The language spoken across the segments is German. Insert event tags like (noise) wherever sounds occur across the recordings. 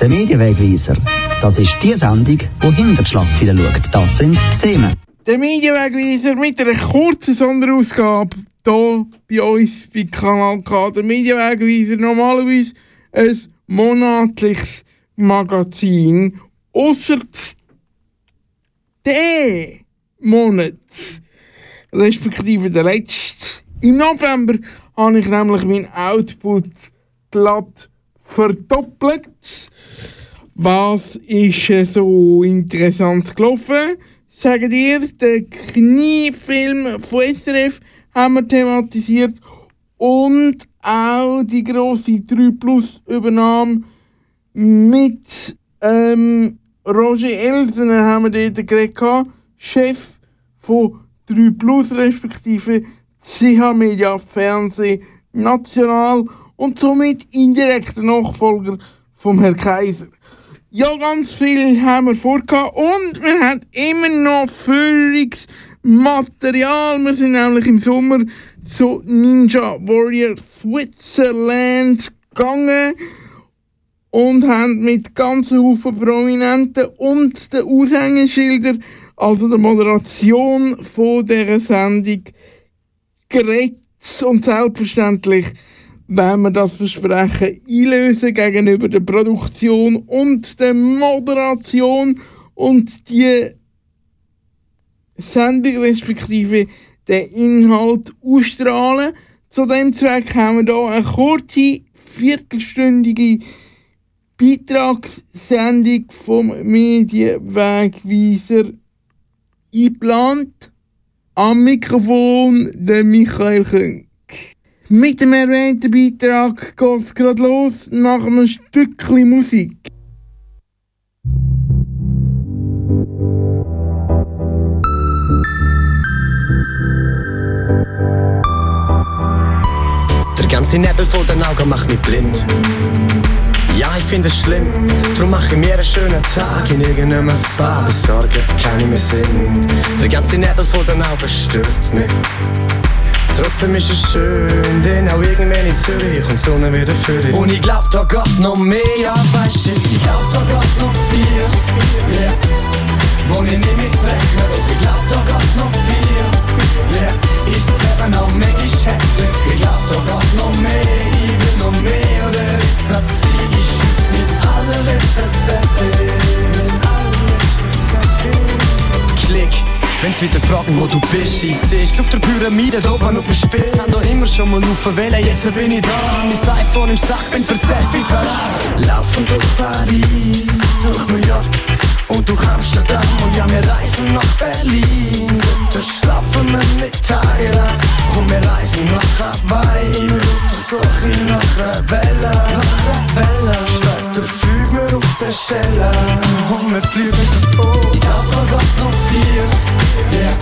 Der Medienwegweiser. Das ist die Sendung, die hinter die Schlagzeilen schaut. Das sind die Themen. Der Medienwegweiser mit einer kurzen Sonderausgabe hier bei uns bei Kanal K. Der Medienwegweiser normalerweise ein monatliches Magazin. Außer der Monat, respektive der letzte. Im November habe ich nämlich meinen Output glatt verdoppelt. Was ist so interessant gelaufen? Sagen dir, den Kniefilm von SRF haben wir thematisiert und auch die grosse 3 Plus Übernahme mit ähm, Roger Elsener haben wir dort geredet, Chef von 3 Plus respektive CH Media Fernsehen National und somit indirekter Nachfolger vom Herrn Kaiser. Ja, ganz viel haben wir vor und wir haben immer noch Führungsmaterial. Wir sind nämlich im Sommer zu Ninja Warrior Switzerland gegangen und haben mit ganzen Haufen Prominenten und den Aushängeschildern, also der Moderation von dieser Sendung, geredet und selbstverständlich wenn wir das Versprechen einlösen gegenüber der Produktion und der Moderation und die Sendung respektive den Inhalt ausstrahlen. Zu dem Zweck haben wir hier eine kurze, viertelstündige Beitragssendung vom Medienwegweiser eingeplant. Am Mikrofon der Michael Küng. Mit dem erwähnten Beitrag geht es gerade los nach einem Stückchen Musik. Der ganze Nebel vor den Augen macht mich blind. Ja, ich finde es schlimm, drum mache ich mir einen schönen Tag in irgendeinem Spa. Besorgen keine mehr Sinn. Der ganze Nebel vor den Augen stört mich. Trotzdem ist es schön, denn auch irgendwann in Zürich kommt die Sonne wieder für dich. Und ich glaub, da geht noch mehr, ja, weißt du, ich glaub, da geht noch viel, yeah. Wo ich nicht mitrechne, doch ich glaub, da geht noch viel, yeah. Ist das Leben auch manchmal hässlich, ich glaub, da geht noch mehr, ist das sie, ich schütz mein allerletztes Selfie. Klick. Wenn's wieder fragen, wo du bist, ich sitz auf der Pyramide, oben auf der Spitze. Haben da immer schon mal aufgewählt, jetzt bin ich da. Mein iPhone im Sack, bin für Selfie parat. Laufen durch Paris, durch New York und durch Amsterdam. Und ja, wir reisen nach Berlin. Da schlafen wir nicht tagelang. Komm, wir reisen nach Hawaii. Auf der Suche nach einer Welle. Nach einer Welle. Später fliegen wir auf Seychellen. Und wir fliegen davon. Ich glaub, da geht noch viel yeah.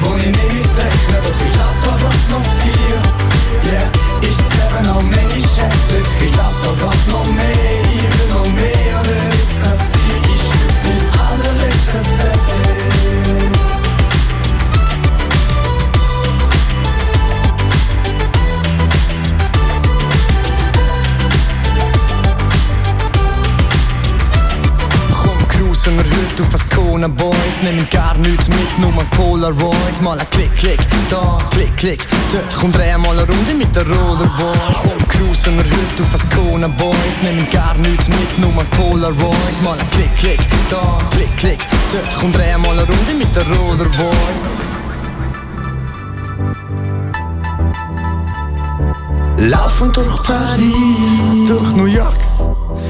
Wo ich nicht mitrechne, doch ich glaub, da geht noch viel, yeah. Ist das Leben auch manchmal hässlich, ich glaub, da geht noch mehr, ich will noch mehr, oder ist das Ziel, ich bis allerletztes Selfie. cruisen wir heute auf Ascona Boys Nehmen gar nichts mit, nur ein Polaroid Mal ein Klick, Klick, da, Klick, Klick. Dort kommt dreh mal eine Runde mit der Rollerboys. Komm, cruisen wir heute auf Ascona Boys. Nehmen gar nichts mit, nur ein Polaroid Mal ein Klick, Klick, da, Klick, Klick. Dort kommt dreh mal eine Runde mit der Rollerboys Laufen durch Paris, durch New York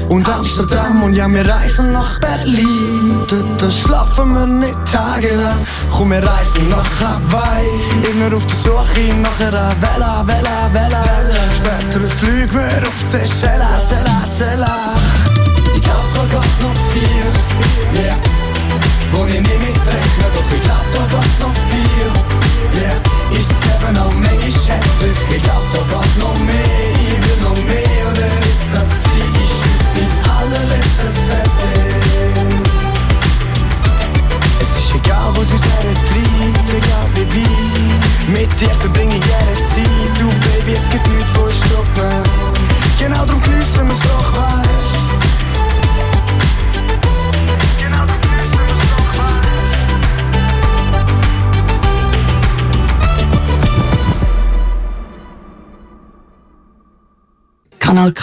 und Amsterdam und ja, wir reisen nach Berlin. Dort schlafen wir nicht tagelang. Komm, wir reisen nach Hawaii. Immer auf der Suche nach einer Vela, Vela, Vela. Später fliegen wir auf Seychelles, Seychelles, Seychelles. Ich glaub, da geht noch viel, yeah. Wo ich nicht mitrechne, doch ich glaub, da geht noch viel, yeah. Das Leben auch manchmal? Ich glaub, da geht noch mehr,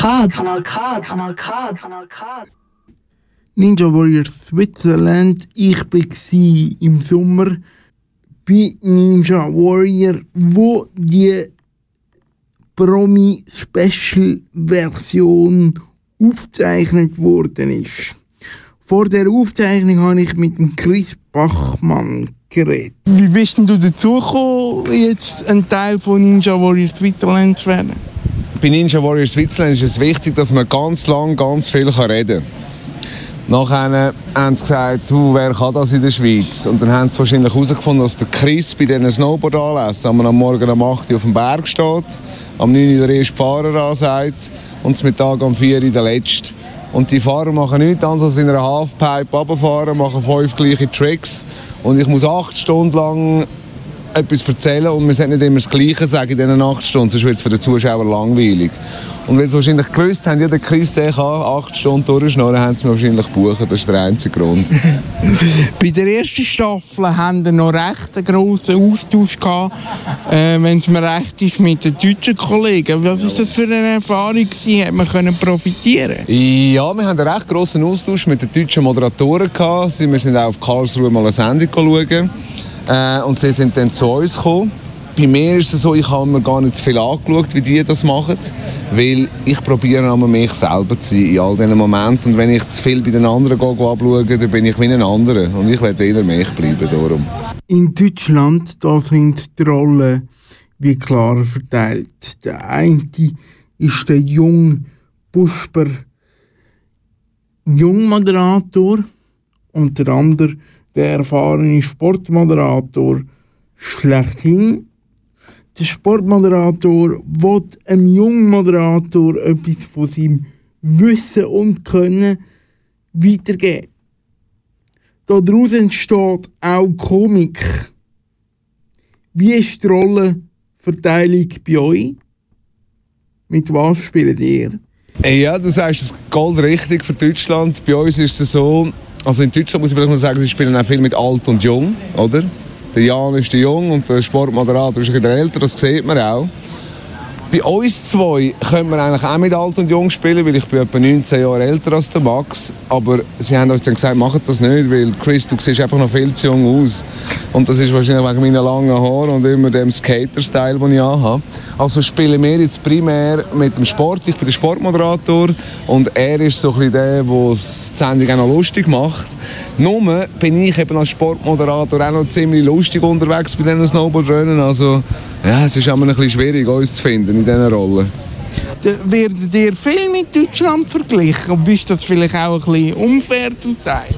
K. Kanal K. Kanal K. Kanal K. Ninja Warrior Switzerland. Ich war im Sommer bei Ninja Warrior, wo die Promi-Special-Version aufgezeichnet worden ist. Vor der Aufzeichnung habe ich mit dem Chris Bachmann geredet. Wie bist denn du dazu gekommen, jetzt ein Teil von Ninja Warrior Switzerland zu werden? Bei Ninja Warrior Switzerland ist es wichtig, dass man ganz lang ganz viel reden kann. Nachher haben sie gesagt, wer kann das in der Schweiz? Und dann haben sie wahrscheinlich herausgefunden, dass der Chris bei diesen Snowboard-Anlässen am Morgen um 8 Uhr auf dem Berg steht, am 9 Uhr der erste Fahrer ansagt und zum Mittag am 4 Uhr der letzte. Und die Fahrer machen nichts anderes als in einer Halfpipe runterfahren, machen fünf gleiche Tricks. Und ich muss acht Stunden lang etwas erzählen und wir sollten nicht immer das Gleiche sagen in diesen acht Stunden, sonst wird es für den Zuschauer langweilig. Und weil sie wahrscheinlich gewusst haben, ja, der Chris der kann acht Stunden durchschnorren, haben sie mir wahrscheinlich gebucht. Das ist der einzige Grund. (laughs) Bei der ersten Staffel haben wir noch recht einen grossen Austausch gehabt, äh, wenn es mir recht ist, mit den deutschen Kollegen. Was war das für eine Erfahrung gewesen? Hat man können profitieren? Ja, wir haben einen recht grossen Austausch mit den deutschen Moderatoren gehabt. Wir sind auch auf Karlsruhe mal eine Sendung schauen. Äh, und sie sind dann zu uns gekommen. Bei mir ist es so, ich habe mir gar nicht so viel angeschaut, wie die das machen, weil ich probiere einmal mich selber zu sein in all diesen Momenten und wenn ich zu viel bei den anderen anschaue, dann bin ich wie ein anderer und ich werde eher mich bleiben darum. In Deutschland da sind die Rollen wie klar verteilt. Der eine ist der junge Busper Jungmoderator und der andere der erfahrene Sportmoderator schlechthin. Der Sportmoderator will einem jungen Moderator etwas von seinem Wissen und Können weitergeben. Daraus entsteht auch Komik. Wie ist die Rollenverteilung bei euch? Mit was spielt ihr? Ja, du sagst es gold richtig für Deutschland. Bei uns ist es so, also in Deutschland muss ich vielleicht mal sagen, sie spielen auch viel mit alt und jung, oder? Der Jan ist der Jung und der Sportmoderator ist ein bisschen älter, das sieht man auch. Bei uns zwei können wir eigentlich auch mit alt und jung spielen, weil ich bin etwa 19 Jahre älter als der Max. Aber sie haben uns dann gesagt, macht das nicht, weil Chris, du siehst einfach noch viel zu jung aus. Und das ist wahrscheinlich wegen meiner langen Haare und immer dem Skater-Style, den ich habe. Also spielen wir jetzt primär mit dem Sport. Ich bin der Sportmoderator und er ist so ein bisschen der, der die Sendung auch noch lustig macht. Nur bin ich eben als Sportmoderator auch noch ziemlich lustig unterwegs bei diesen Snowboardrennen. Also ja, es ist immer ein bisschen schwierig, uns zu finden in diesen Rollen. Werden ihr viel mit Deutschland verglichen? Und ist das vielleicht auch ein bisschen unfair zum Teil?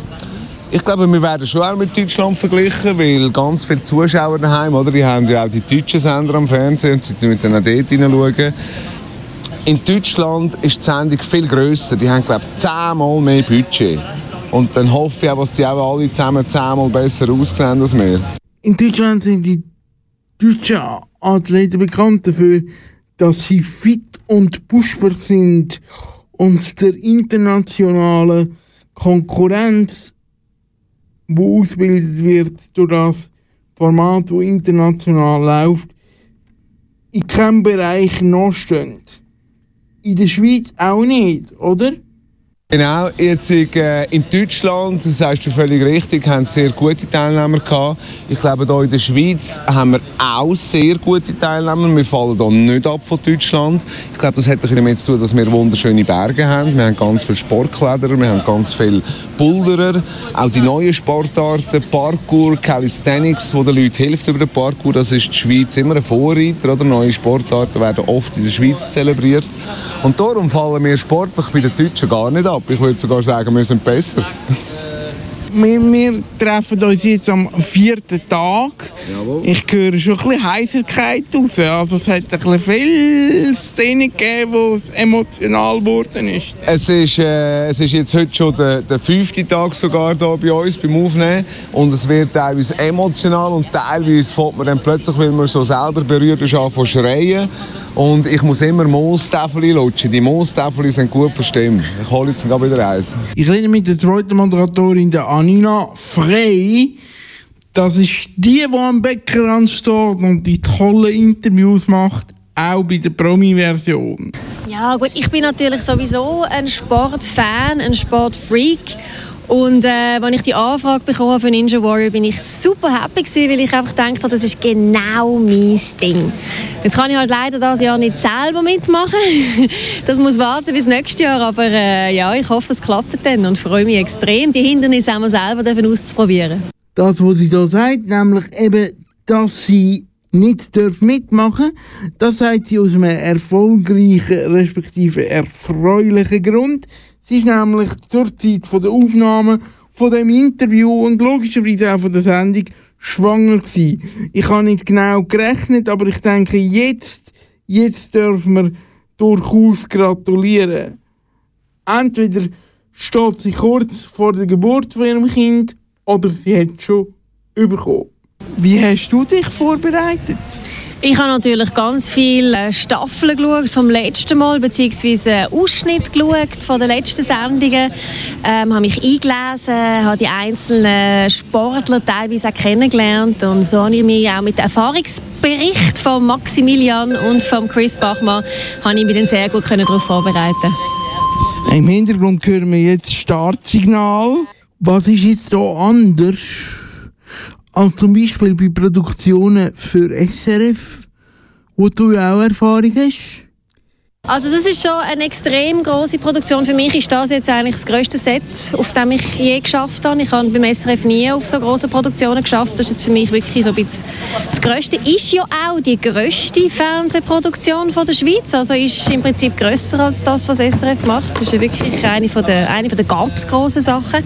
Ich glaube, wir werden schon auch mit Deutschland verglichen, weil ganz viele Zuschauer daheim, oder? Die haben ja auch die deutschen Sender am Fernsehen und sie müssen dann auch dort hineinschauen. In Deutschland ist die Sendung viel grösser. Die haben, glaube ich, zehnmal mehr Budget. Und dann hoffe ich auch, dass die auch alle zusammen zehnmal besser aussehen als wir. In Deutschland sind die deutschen Athleten bekannt dafür, dass sie fit und pushbar sind und der internationalen Konkurrenz, wo ausgebildet wird durch das Format, wo international läuft, in keinem Bereich nachstehen. In der Schweiz auch nicht, oder? Genau, jetzt äh, in Deutschland, das sagst du völlig richtig, haben sehr gute Teilnehmer gehabt. Ich glaube, hier in der Schweiz haben wir auch sehr gute Teilnehmer. Wir fallen hier nicht ab von Deutschland. Ich glaube, das hat damit zu tun, dass wir wunderschöne Berge haben. Wir haben ganz viele Sportkleider, wir haben ganz viele Boulderer. Auch die neuen Sportarten, Parkour, Calisthenics, wo den Leuten hilft über den Parkour. Das ist die Schweiz immer ein Vorreiter. Oder? Neue Sportarten werden oft in der Schweiz zelebriert. Und darum fallen wir sportlich bei den Deutschen gar nicht ab ab. Ich würde sogar sagen, wir sind besser. Wir, wir, treffen uns jetzt am vierten Tag. Jawohl. Ich höre schon ein bisschen Heiserkeit raus. Also es hat ein bisschen viel Szenen gegeben, wo es emotional geworden ist. Es ist, äh, es ist jetzt heute schon der, der fünfte Tag sogar hier bei uns beim Aufnehmen. Und es wird teilweise emotional und teilweise fällt man dann plötzlich, weil man so selber berührt ist, an von schreien. Und ich muss immer Moostäfel lutschen. Die Moostäfel sind gut verstimmt. Ich hole jetzt gerade wieder eins. Ich rede mit der zweiten Moderatorin, der Anina Frey. Das ist die, die am Beckenrand steht und die tollen Interviews macht. auch bei der Promi-Version. Ja gut, ich bin natürlich sowieso ein Sportfan, ein Sportfreak. Und äh, als ich die Anfrage bekommen für Ninja Warrior, bin ich super happy gewesen, weil ich einfach gedacht habe, das ist genau mein Ding. Jetzt kann ich halt leider das Jahr nicht selber mitmachen. (laughs) das muss warten bis nächstes Jahr, aber äh, ja, ich hoffe, das klappt dann und freue mich extrem, die Hindernisse auch mal selber auszuprobieren. Das, was sie da sagt, nämlich eben, dass sie nicht mitmachen das sagt sie aus einem erfolgreichen respektive erfreulichen Grund. Sie ist nämlich zur Zeit der Aufnahme von dem Interview und logischerweise auch von der Sendung schwanger gewesen. Ich habe nicht genau gerechnet, aber ich denke, jetzt, jetzt dürfen wir durchaus gratulieren. Entweder steht sie kurz vor der Geburt von ihrem Kind oder sie hat schon bekommen. Wie hast du dich vorbereitet? Ich habe natürlich ganz viele Staffeln geschaut vom letzten Mal, beziehungsweise Ausschnitt geschaut von den letzten Sendungen. Ähm, habe mich eingelesen, habe die einzelnen Sportler teilweise auch kennengelernt und so habe ich mich auch mit dem Erfahrungsbericht von Maximilian und von Chris Bachmann habe ich mich dann sehr gut darauf vorbereiten. Im Hintergrund hören wir jetzt Startsignal. Was ist jetzt so anders? Als zum Beispiel bei Produktionen für SRF, wo du ja auch Erfahrung hast? Also das ist schon eine extrem große Produktion. Für mich ist das jetzt eigentlich das größte Set, auf dem ich je geschafft habe. Ich habe beim SRF nie auf so große Produktionen geschafft. Das ist jetzt für mich wirklich so ein bisschen das Größte. Ist ja auch die größte Fernsehproduktion von der Schweiz. Also ist im Prinzip größer als das, was SRF macht. Das ist ja wirklich eine von der, eine von der ganz großen Sachen.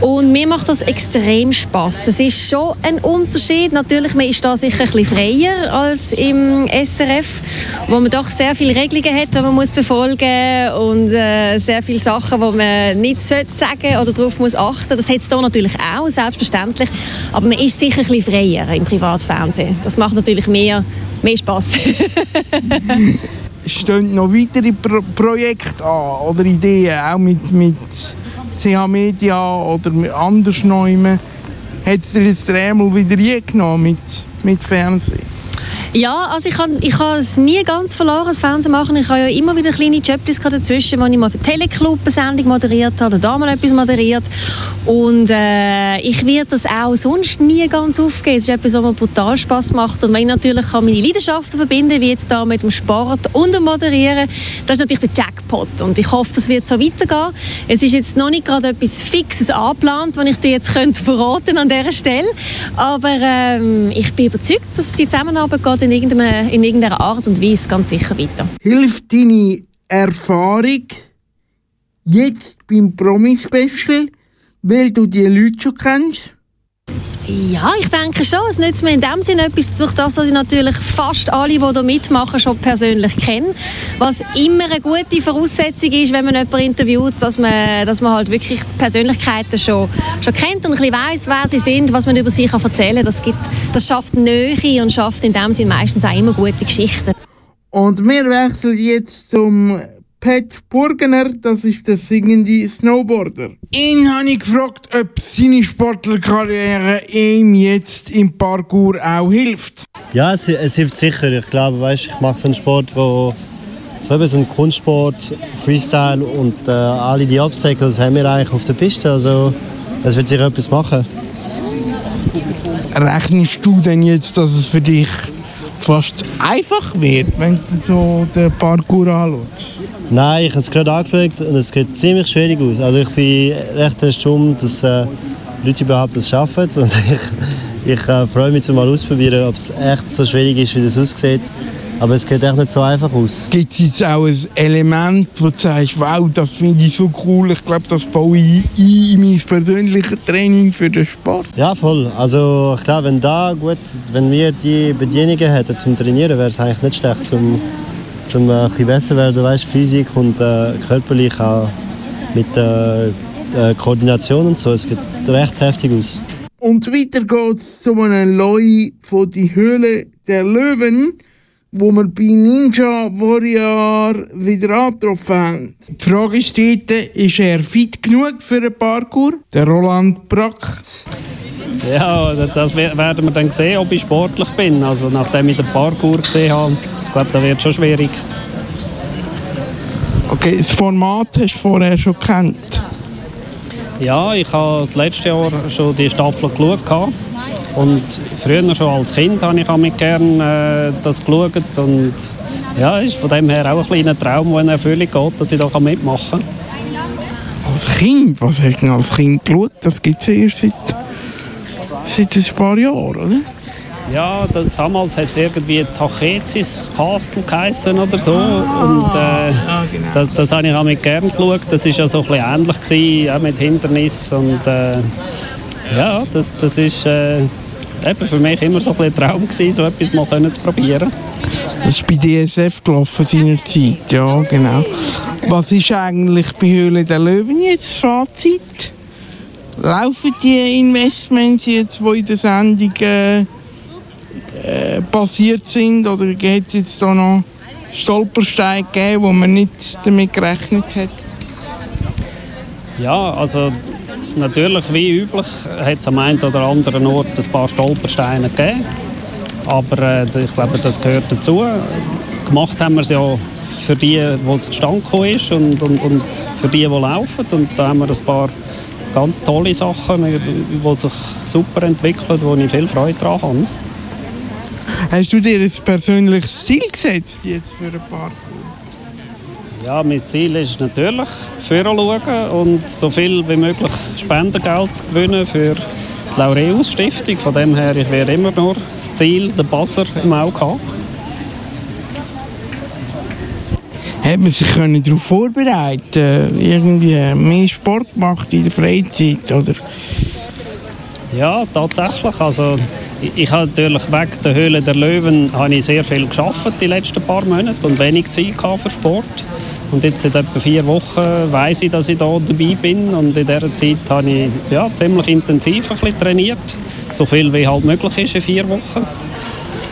Und mir macht das extrem Spaß. Es ist schon ein Unterschied. Natürlich, man ist da sicher ein bisschen freier als im SRF, wo man doch sehr viele Regelungen hat hat, die man muss befolgen und äh, sehr viele Sachen, die man nicht sagen sollte oder darauf muss achten. Das hat es hier natürlich auch, selbstverständlich. Aber man ist sicher ein bisschen freier im Privatfernsehen. Das macht natürlich mehr, mehr Spass. (laughs) Stehen noch weitere Pro Projekte an oder Ideen, auch mit, mit CH Media oder anders Neuem? Hat es dir jetzt einmal wieder je genommen mit, mit Fernsehen? Ja, also ich habe ich es nie ganz verloren, das Fernsehen machen. Ich habe ja immer wieder kleine Jobs dazwischen, wo ich mal für Teleclub eine Sendung moderiert habe, oder da mal etwas moderiert. Und äh, ich werde das auch sonst nie ganz aufgeben. Es ist etwas, was mir brutal Spaß macht. Und wenn ich natürlich kann meine Leidenschaften verbinden wie jetzt da mit dem Sport und dem Moderieren, das ist natürlich der Jackpot. Und ich hoffe, das wird so weitergehen. Es ist jetzt noch nicht gerade etwas Fixes angeplant, was ich dir jetzt (laughs) könnte verraten an dieser Stelle. Aber ähm, ich bin überzeugt, dass die Zusammenarbeit geht in, irgendeiner, in irgendeiner Art und Weise ganz sicher weiter. Hilft deine Erfahrung jetzt beim Promi-Special, weil du die Leute schon kennst? Ja, ich denke schon. Es nützt mir in dem Sinne etwas, durch das, dass ich natürlich fast alle, die hier mitmachen, schon persönlich kenne. Was immer eine gute Voraussetzung ist, wenn man jemanden interviewt, dass man, dass man halt wirklich die Persönlichkeiten schon, schon kennt und ein weiss, wer sie sind, was man über sie kann erzählen kann. Das, das schafft Nähe und schafft in dem Sinne meistens auch immer gute Geschichten. Und wir wechseln jetzt zum Pat Burgener, das ist der singende Snowboarder. Ihn habe ich gefragt, ob seine Sportlerkarriere ihm jetzt im Parkour auch hilft. Ja, es, es hilft sicher. Ich glaube, weißt, ich mache so einen Sport, wo so eben so ein Kunstsport, Freestyle und äh, alle die Obstacles haben wir eigentlich auf der Piste. Also das wird sicher etwas machen. Rechnest du denn jetzt, dass es für dich fast einfach wird, wenn du so den Parkour anschaust? Nein, ich habe es gerade angeschaut und es sieht ziemlich schwierig aus. Also ich bin recht erstaunt, dass äh, Leute überhaupt das schaffen. (laughs) Und ich, ich äh, freue mich, mal auszuprobieren, ob es echt so schwierig ist, wie das aussieht. Aber es geht echt nicht so einfach aus. Gibt es jetzt auch ein Element, wo du sagst, wow, das finde ich so cool, ich glaube, das baue ich in mein persönliches Training für den Sport? Ja, voll. Also ich glaube, wenn, da gut, wenn wir die Bedienungen hätten zum Trainieren, wäre es eigentlich nicht schlecht, zum zum äh, ein besser werden, weißt, Physik und äh, körperlich auch mit äh, äh, Koordination und so. Es sieht recht heftig aus. Und weiter geht es zu einem Loi von die Höhle der Löwen, wo wir bei Ninja Warrior wieder angetroffen haben. Die Frage steht, ist er fit genug für einen Parkour? Der Roland Brack. Ja, das werden wir dann sehen, ob ich sportlich bin. Also nachdem ich den Parkour gesehen habe, glaube, das wird schon schwierig. Okay, das Format hast du vorher schon gekannt. Ja, ich habe das letzte Jahr schon die Staffel geschaut. Und früher schon als Kind habe ich mit gern äh, das geschaut. Und ja, ist von dem her auch ein kleiner Traum, der in Erfüllung geht, dass ich da mitmachen kann. Als Kind? Was hast du denn als Kind geschaut? Das gibt es erst seit, seit ein paar Jahren, oder? Ja, da, damals hat es irgendwie Tachesis Castle geheißen oder so. Ah, und äh, ja, genau. das, das habe ich auch mit gern geschaut. Das war ja so ein bisschen ähnlich, gewesen, auch mit Hindernis. Und äh, ja, das, das ist äh, eben für mich immer so ein, Traum gewesen, so etwas mal können zu probieren. Das ist bei DSF gelaufen seinerzeit, ja genau. Was ist eigentlich bei Höhle der Löwen jetzt Fazit? Laufen die Investments jetzt, die in der Sendung äh, äh, passiert sind? Oder geht es jetzt da noch Stolpersteine gegeben, wo man nicht damit gerechnet hat? Ja, also natürlich wie üblich hat es am einen oder anderen Ort ein paar Stolpersteine gegeben. Aber äh, ich glaube, das gehört dazu. Gemacht haben wir es ja für die, wo es zustande ist und, und, und für die, die laufen. Und da haben wir ein paar ganz tolle Sachen, die sich super entwickeln, wo ich viel Freude daran habe. Hast du dir ein persönliches Ziel gesetzt jetzt für ein Parkour? Ja, mein Ziel ist natürlich schauen und so viel wie möglich Spendengeld gewinnen für die Laureus Stiftung. Von dem her, ich werde immer nur das Ziel, den Buzzer im Auge haben. Hat man sich darauf vorbereiten irgendwie mehr Sport gemacht in der Freizeit, oder? Ja, tatsächlich. Also, ich, habe natürlich weg der Höhle der Löwen habe ich sehr viel geschafft die letzten paar Monate und wenig Zeit für Sport. Und jetzt seit etwa vier Wochen weiß ich, dass ich da dabei bin. Und in dieser Zeit habe ich ja, ziemlich intensiv ein bisschen trainiert. So viel wie halt möglich ist in vier Wochen.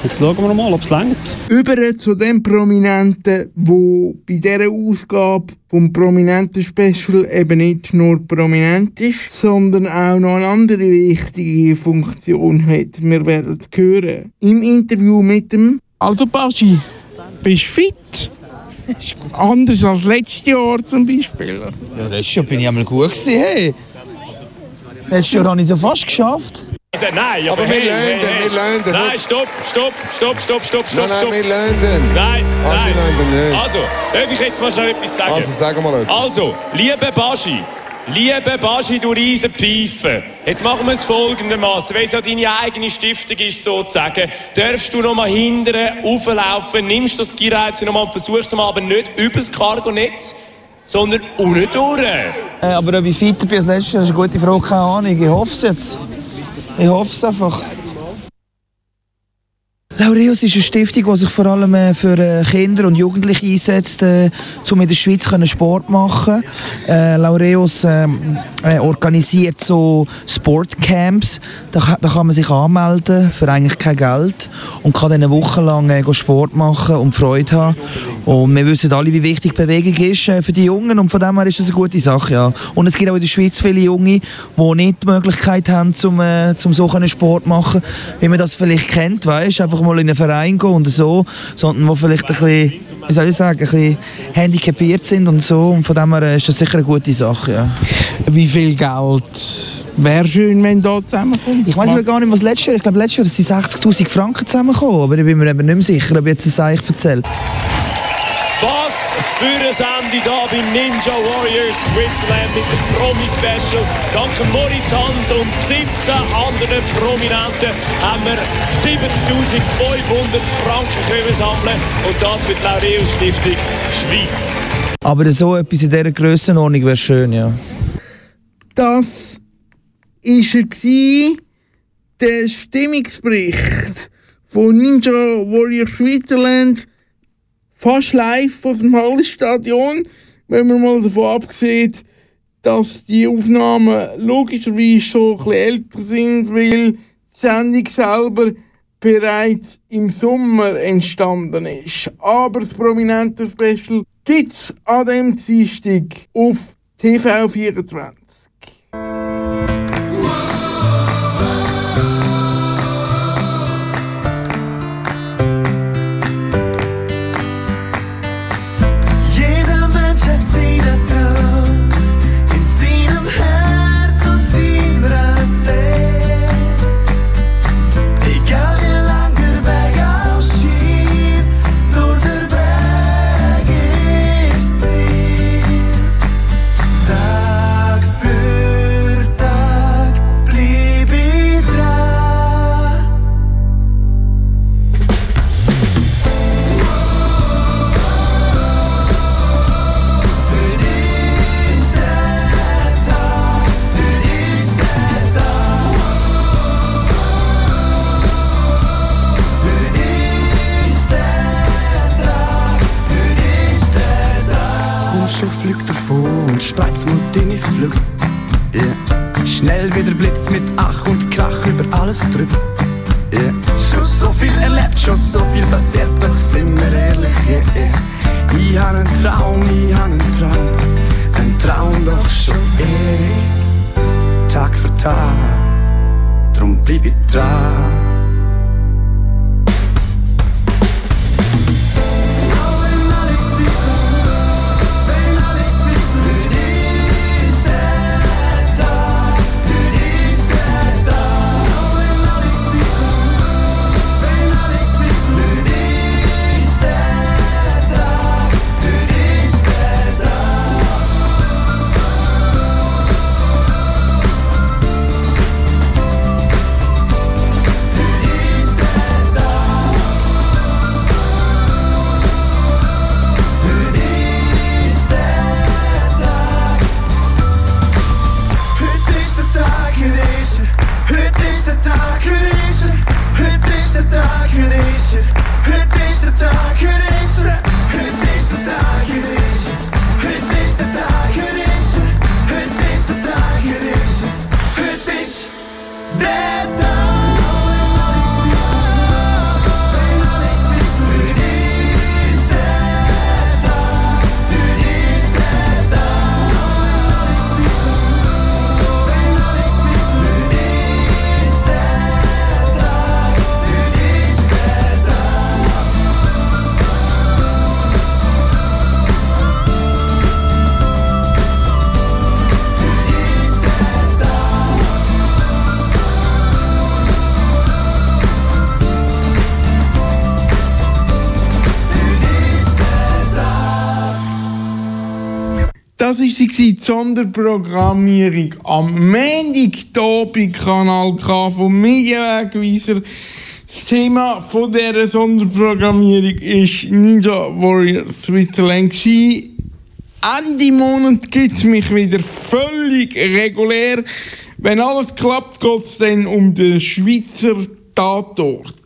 Jetzt schauen wir mal, ob es längt. Über zu dem Prominenten, wo bei dieser Ausgabe vom Prominenten Special eben nicht nur prominent ist, sondern auch noch eine andere wichtige Funktion hat. Wir werden hören. Im Interview mit dem Also Baschi, bist du fit? Anders als letztes Jahr zum Beispiel. Ja, letztes Jahr bin ich einmal gut gewesen. Hey. Letztes Jahr habe ich es fast geschafft. Nein, aber, aber wir hey, hey, wir lernen. Nein, stopp, stopp, stopp, stopp, stopp, stopp. Nein, nein, wir lernen. Nein, also, nein. Wir nicht. Also, darf ich jetzt mal schon etwas sagen? Also, sagen wir etwas. Also, liebe Baschi, Liebe Baschi, du riesen Pfeife. Jetzt machen wir es folgendermaßen. Weil es ja deine eigene Stiftung ist, sozusagen, darfst du noch mal hinterher auflaufen, nimmst das Gierreiz noch mal und versuchst es mal, aber nicht über das Cargonetz, sondern unten durch. Äh, aber ob ich fitter bin als letztes Jahr, ist eine gute Frage, keine Ahnung. Ich hoffe es jetzt. Ich hoffe es einfach. Laureus ist eine Stiftung, die sich vor allem äh, für äh, Kinder und Jugendliche einsetzt, äh, um in der Schweiz Sport machen äh, Laureus ähm, äh, organisiert so Sportcamps. Da, kann man sich anmelden für eigentlich kein Geld und kann dann eine Woche lang Sport machen und Freude haben. Und wir wissen alle, wie wichtig Bewegung ist für die Jungen und von dem her ist das eine gute Sache. Ja. Und es gibt auch in der Schweiz viele Junge, die nicht die Möglichkeit haben, zum, zum so Sport zu machen, wie man das vielleicht kennt, weißt, einfach mal in einen Verein gehen und so, sondern die vielleicht ein bisschen, wie soll ich sagen, ein bisschen handicapiert sind und so. Und von dem her ist das sicher eine gute Sache. Ja. Wie viel Geld wäre schön, wenn da zusammenkommt? Ich weiß gar nicht, was letztes Jahr, ich glaube letztes Jahr sind 60'000 Franken zusammengekommen, aber ich bin mir eben nicht mehr sicher, ob ich jetzt das eigentlich erzähle. Für eine Sendung hier bei Ninja Warriors Switzerland mit dem Promi-Special. Dank Moritz Hans und 17 anderen Prominenten haben wir 70.500 Franken können sammeln und das für die Laureus Stiftung Schweiz. Aber so etwas in dieser Grössenordnung wäre schön, ja. Das war er, der Stimmungsbericht von Ninja Warriors Switzerland fast live aus dem Hallenstadion, wenn man mal davon abgesehen, dass die Aufnahmen logischerweise schon ein bisschen älter sind, weil die Sendung selber bereits im Sommer entstanden ist. Aber das prominente Special gibt's an dem Dienstag auf TV24. Drum bleib Sonderprogrammierung am Montag hier bei Kanal K vom Medienwegweiser. Das Thema von dieser Sonderprogrammierung ist Ninja Warrior Switzerland. Ende Monat gibt es mich wieder völlig regulär. Wenn alles klappt, geht es dann um den Schweizer Tatort.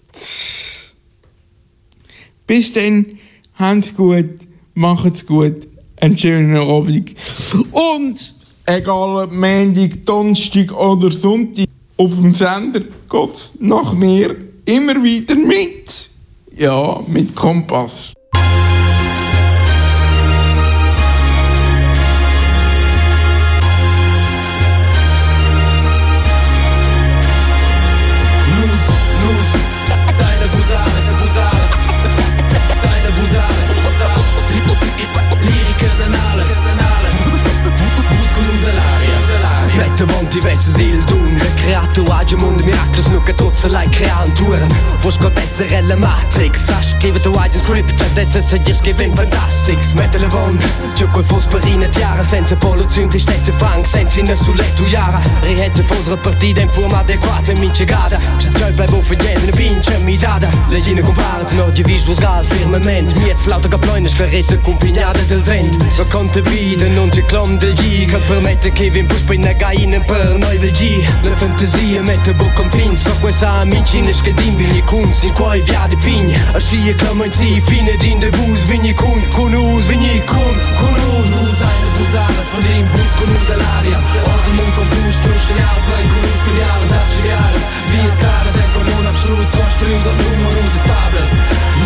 Bis dann, habt's gut, macht's gut einen schönen Abend. Und egal ob Montag, Donnerstag oder Sonntag, auf dem Sender geht nach mir immer wieder mit. Ja, mit Kompass. 20 versus il 2 mindre kreaturar Gjum under mirakler Snukka trotsala i kreanturen Hvor skal desse relle matrix Har skrivet og egen script At desse sier skriv inn fantastisk Metal er vogn Tjukkoi fosperine tjara Sense polutyn til stetse frank Sensine soletu jara Rihetse fosre parti Den forma adekvate minche gada. Që cëll blej bo fëgjene Pinche mi dada. Lejine komparet Når di vish vozgal firmament. Mjec lauta ka plojnë Shklarese kumpinjade del vend Vë kom të biden Unë që klom del gji Këtë përmete Kevin Bush păi Për në gajinën për noj vel gji de fantăzie Mete bucăm fin. Sau cu esa amici ne scădim Vini kun, si coi via de pini Așa e cămănții fine din de vuz Vini kun, cu nuz, vini kun, cu uz. Uza posadas Mandim vus con usa l'aria Odil mun confus Tu shtinjal play con us miljares At shiljares Vijes kares E kon un apshlus Konshtrius Od numerus estables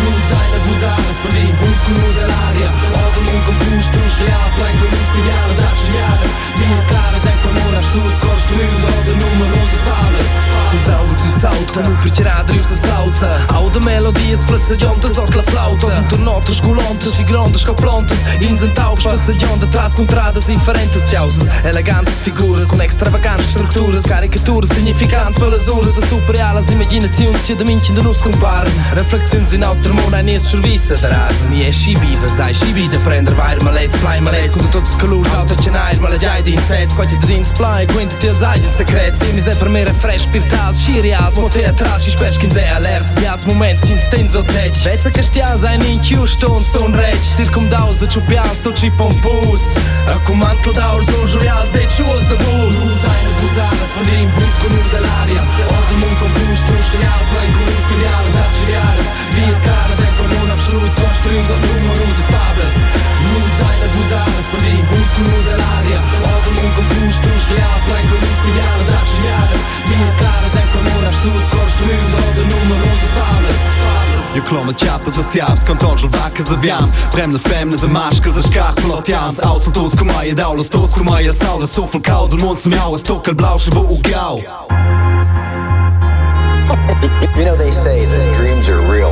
Nus dajne posadas Mandim vus con usa l'aria Odil mun confus Tu shtinjal play con us miljares At shiljares Vijes kares E kon un apshlus Konshtrius Od numerus estables Kun zaugu si saut Kon u pritjeradriu sa salsa Au de melodies Plesegjontes Ot la flauta. Kun të notës Shkullontes Shigrontes Shkoprontes Inzen taubsh Plesegjonte Tras kun entradas diferentes de houses Elegantes figuras com extravagantes estruturas Caricaturas significante pelas uras A superar as imaginações e da mente ainda nos compara Reflexões e outro mundo é nesse serviço atrás Mi é chibi, vasai chibi de prender. Bairro maletes Play maletes, quando todos os calores alta chanai Malajai de insetos, quanti de dins play Quanti teles ai de secretos Simis é primeira fresh, pirtados, xiriados Mão teatral, xis que nos é alertas E altos momentos, instintos ou tetes Vetsa castias, ai nem que os tons são redes Circumdaus de chupias, todos e pompus. Acum am clădat orzul jurial, de ce o zdă bun? Nu dai în buzară, spune din brus cu nuz alaria Odul mun confuz, tu știneal, băi cu nuz miliară, zaci viară Vin scară, zi comun, am șluz, construim, zăr numărul, zis fablăs Ordnung und Jahres Abschluss Kost Nummer Fables Jo lot blau You know they say that dreams are real.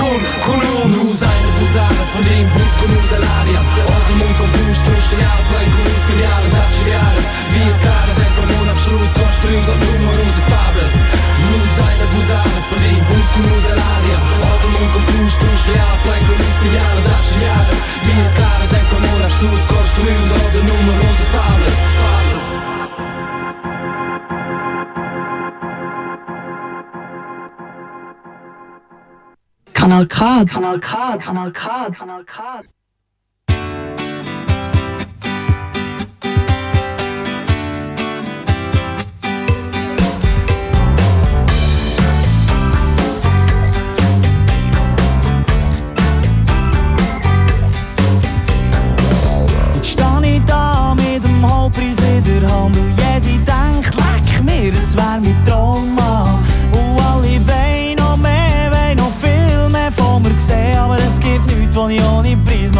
kun, kun uns Nu seine Fusana, spun din vus cu nu salaria Orte mun confus, tu știneală, plăi cu us miliares, aciliares Vies caras, en comun, absolut, construim, zăr numărul, zăr stables Nu seine Fusana, spun din vus cu nu salaria Kanal K, Kanal K, Kanal K, Kanal K. Halbpreis in der Hand und jede denkt, leck mir, es wär mein Traummann. Gibt nichts, was